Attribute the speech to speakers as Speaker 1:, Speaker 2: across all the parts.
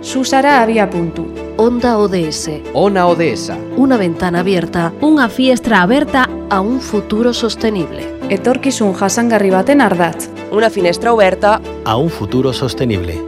Speaker 1: Susara había punto.
Speaker 2: Onda ODS.
Speaker 3: Ona ODS.
Speaker 2: Una ventana abierta
Speaker 1: Unha fiestra aberta
Speaker 2: a un futuro sostenible.
Speaker 1: etorkizun jasangarri baten ardatz.
Speaker 4: Una finestra oberta
Speaker 3: A un futuro sostenible.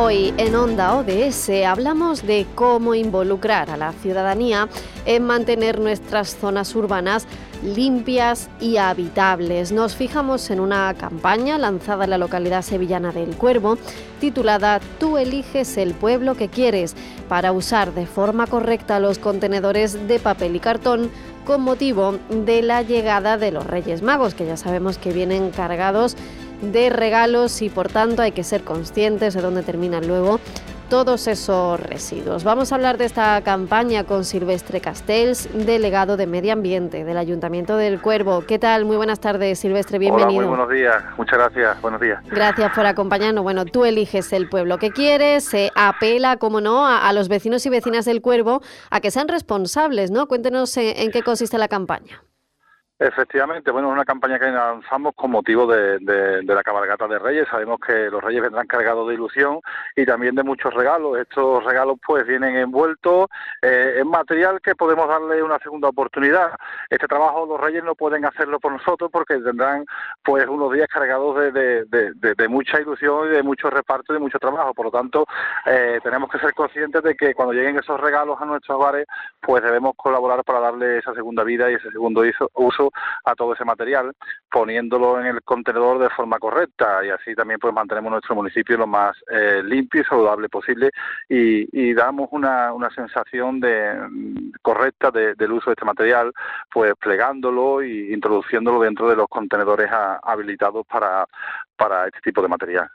Speaker 5: Hoy en Onda ODS hablamos de cómo involucrar a la ciudadanía en mantener nuestras zonas urbanas limpias y habitables. Nos fijamos en una campaña lanzada en la localidad sevillana del Cuervo titulada Tú eliges el pueblo que quieres para usar de forma correcta los contenedores de papel y cartón con motivo de la llegada de los Reyes Magos, que ya sabemos que vienen cargados de regalos y por tanto hay que ser conscientes de dónde terminan luego todos esos residuos. Vamos a hablar de esta campaña con Silvestre Castells, delegado de Medio Ambiente del Ayuntamiento del Cuervo. ¿Qué tal? Muy buenas tardes, Silvestre, bienvenido.
Speaker 6: Hola, muy buenos días. Muchas gracias. Buenos días.
Speaker 5: Gracias por acompañarnos. Bueno, tú eliges el pueblo que quieres, se apela, como no, a, a, los vecinos y vecinas del Cuervo a que sean responsables, ¿no? Cuéntenos en, en qué consiste la campaña.
Speaker 6: Efectivamente, bueno, es una campaña que lanzamos con motivo de, la cabalgata de Reyes. Sabemos que los Reyes vendrán cargados de ilusión y también de muchos regalos. Estos regalos pues vienen envueltos eh, en material que podemos darle una segunda oportunidad. Este trabajo los Reyes no pueden hacerlo por nosotros porque tendrán pues unos días cargados de, de mucha ilusión y de mucho reparto y de mucho trabajo. Por lo tanto, eh, tenemos que ser conscientes de que cuando lleguen esos regalos a nuestros hogares, pues debemos colaborar para darle esa segunda vida y ese segundo uso a todo ese material, poniéndolo en el contenedor de forma correcta. Y así también pues mantenemos nuestro municipio lo más eh, limpio y saludable posible y, damos una, una, sensación de correcta de, del uso de este material, pues plegándolo e introduciéndolo dentro de los contenedores habilitados para, para este tipo de material.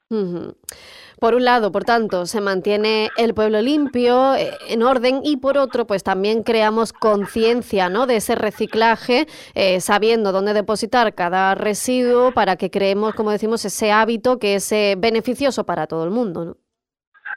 Speaker 5: Por un lado, por tanto, se mantiene el pueblo limpio, eh, en orden, y por otro, pues también creamos conciencia ¿no? de ese reciclaje, eh, sabiendo dónde depositar cada residuo para que creemos, como decimos, ese hábito que es eh, beneficioso para todo el mundo. ¿no?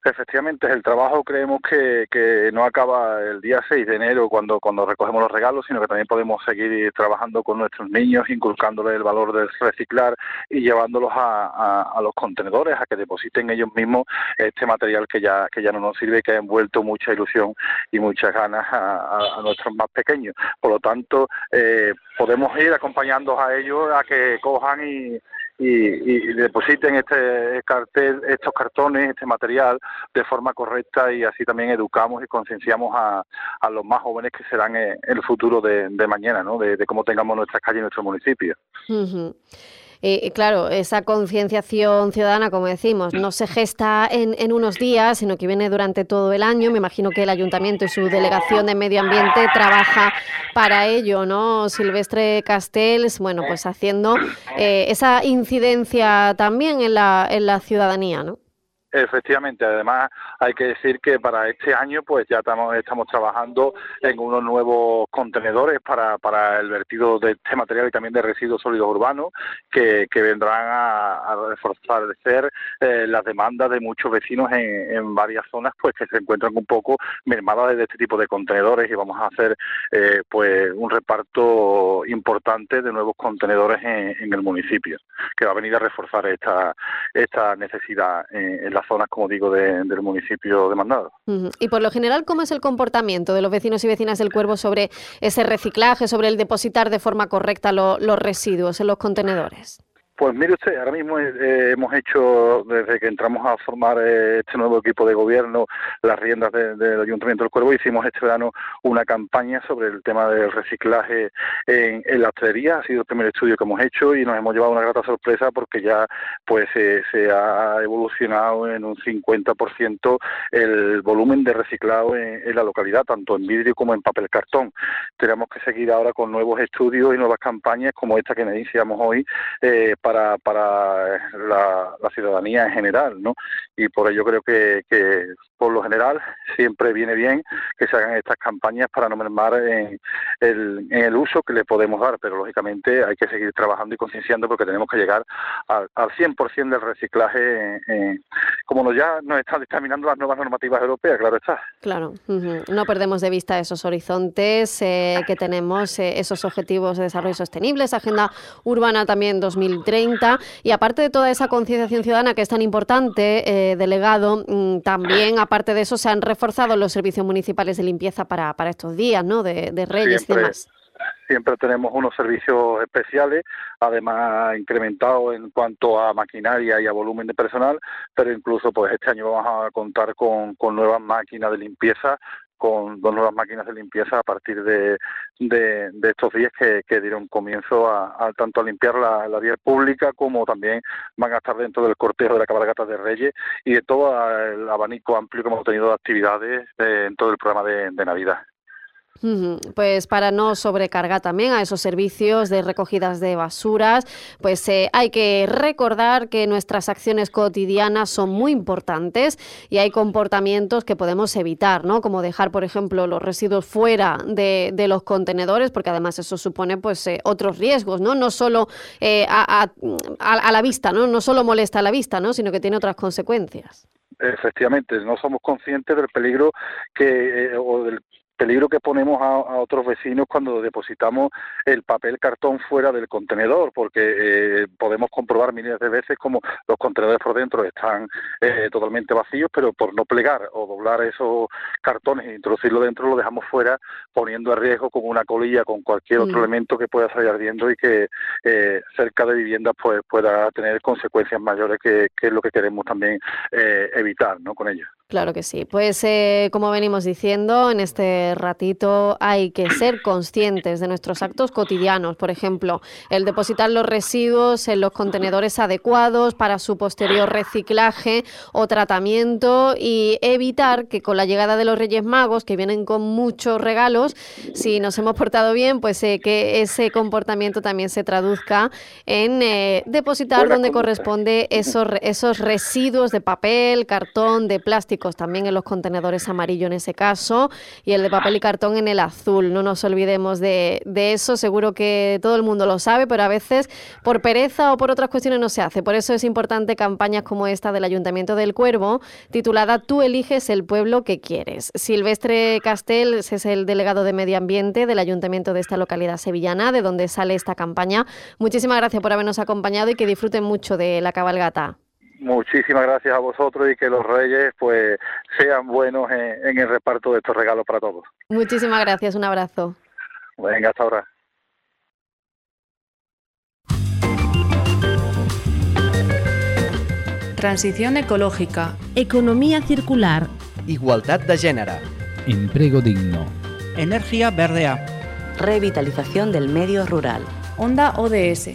Speaker 6: Efectivamente, el trabajo creemos que, que, no acaba el día 6 de enero cuando, cuando recogemos los regalos, sino que también podemos seguir trabajando con nuestros niños, inculcándoles el valor del reciclar y llevándolos a, a, los contenedores, a que depositen ellos mismos este material que ya, que ya no nos sirve, que ha envuelto mucha ilusión y muchas ganas a, a nuestros más pequeños. Por lo tanto, eh, podemos ir acompañando a ellos a que cojan y, y, y, depositen este cartel, estos cartones, este material de forma correcta y así también educamos y concienciamos a, a, los más jóvenes que serán el futuro de, de mañana, ¿no? De, de, cómo tengamos nuestras calles y nuestro municipio.
Speaker 5: Eh, claro, esa concienciación ciudadana, como decimos, no se gesta en, en, unos días, sino que viene durante todo el año. Me imagino que el ayuntamiento y su delegación de medio ambiente trabaja para ello, ¿no? Silvestre Castells, bueno, pues haciendo eh, esa incidencia también en la, en la ciudadanía, ¿no?
Speaker 6: Efectivamente, además hay que decir que para este año pues ya estamos, estamos trabajando en unos nuevos contenedores para, para el vertido de este material y también de residuos sólidos urbanos que, que vendrán a, a reforzar eh, las demandas de muchos vecinos en, en, varias zonas pues que se encuentran un poco mermadas de este tipo de contenedores y vamos a hacer eh, pues un reparto importante de nuevos contenedores en, en, el municipio que va a venir a reforzar esta, esta necesidad en, en las zonas, como digo, de, del municipio demandado.
Speaker 5: Y por lo general, ¿cómo es el comportamiento de los vecinos y vecinas del Cuervo sobre ese reciclaje, sobre el depositar de forma correcta lo, los residuos en los contenedores?
Speaker 6: Pues mire usted, ahora mismo eh, hemos hecho, desde que entramos a formar eh, este nuevo equipo de gobierno, las riendas del Ayuntamiento del Cuervo, hicimos este verano una campaña sobre el tema del reciclaje en, la hostelería. Ha sido el primer estudio que hemos hecho y nos hemos llevado una grata sorpresa porque ya pues se ha evolucionado en un 50% el volumen de reciclado en, la localidad, tanto en vidrio como en papel cartón. Tenemos que seguir ahora con nuevos estudios y nuevas campañas como esta que iniciamos hoy. Para, para la, ciudadanía en general, ¿no? Y por ello creo que, que, por lo general, siempre viene bien que se hagan estas campañas para no mermar en el, en el uso que le podemos dar, pero lógicamente hay que seguir trabajando y concienciando porque tenemos que llegar al, al 100% del reciclaje, como nos ya nos están dictaminando las nuevas normativas europeas, claro está.
Speaker 5: Claro, no perdemos de vista esos horizontes eh, que tenemos, eh, esos objetivos de desarrollo sostenible, esa agenda urbana también 2030 y aparte de toda esa concienciación ciudadana que es tan importante, eh, delegado, mm, también aparte de eso se han reforzado los servicios municipales de limpieza para, para estos días, ¿no? De, Reyes y demás
Speaker 6: siempre tenemos unos servicios especiales, además incrementados en cuanto a maquinaria y a volumen de personal, pero incluso pues este año vamos a contar con, con nuevas máquinas de limpieza con dos nuevas máquinas de limpieza a partir de, de, estos días que, dieron comienzo a, tanto a limpiar la, vía pública como también van a estar dentro del cortejo de la cabalgata de Reyes y de todo el abanico amplio que hemos tenido de actividades en todo el programa de Navidad.
Speaker 5: Pues para no sobrecargar también a esos servicios de recogidas de basuras, pues eh, hay que recordar que nuestras acciones cotidianas son muy importantes y hay comportamientos que podemos evitar, ¿no? Como dejar, por ejemplo, los residuos fuera de, los contenedores, porque además eso supone pues eh, otros riesgos, ¿no? No solo eh, a, la vista, ¿no? No solo molesta a la vista, ¿no? Sino que tiene otras consecuencias.
Speaker 6: Efectivamente, no somos conscientes del peligro que o del peligro que ponemos a, otros vecinos cuando depositamos el papel cartón fuera del contenedor, porque eh, podemos comprobar miles de veces como los contenedores por dentro están eh, totalmente vacíos, pero por no plegar o doblar esos cartones e introducirlo dentro lo dejamos fuera, poniendo a riesgo con una colilla, con cualquier otro mm. elemento que pueda salir ardiendo y que eh, cerca de viviendas pues pueda tener consecuencias mayores que, que es lo que queremos también evitar, ¿no? Con ellos.
Speaker 5: Claro que sí. Pues eh, como venimos diciendo, en este ratito hay que ser conscientes de nuestros actos cotidianos. Por ejemplo, el depositar los residuos en los contenedores adecuados para su posterior reciclaje o tratamiento y evitar que con la llegada de los Reyes Magos, que vienen con muchos regalos, si nos hemos portado bien, pues eh, que ese comportamiento también se traduzca en eh, depositar donde corresponde esos, esos residuos de papel, cartón, de plástico también en los contenedores amarillo en ese caso, y el de papel y cartón en el azul. No nos olvidemos de, eso, seguro que todo el mundo lo sabe, pero a veces por pereza o por otras cuestiones no se hace. Por eso es importante campañas como esta del Ayuntamiento del Cuervo, titulada Tú eliges el pueblo que quieres. Silvestre Castel es el delegado de Medio Ambiente del Ayuntamiento de esta localidad sevillana, de donde sale esta campaña. Muchísimas gracias por habernos acompañado y que disfruten mucho de la cabalgata.
Speaker 6: Muchísimas gracias a vosotros y que los reyes pues sean buenos en, el reparto de estos regalos para todos.
Speaker 5: Muchísimas gracias, un abrazo.
Speaker 6: Venga, hasta ahora.
Speaker 1: Transición ecológica.
Speaker 4: Economía circular.
Speaker 3: Igualdad de género.
Speaker 7: Empleo digno.
Speaker 8: Energía verdea.
Speaker 9: Revitalización del medio rural.
Speaker 1: Onda ODS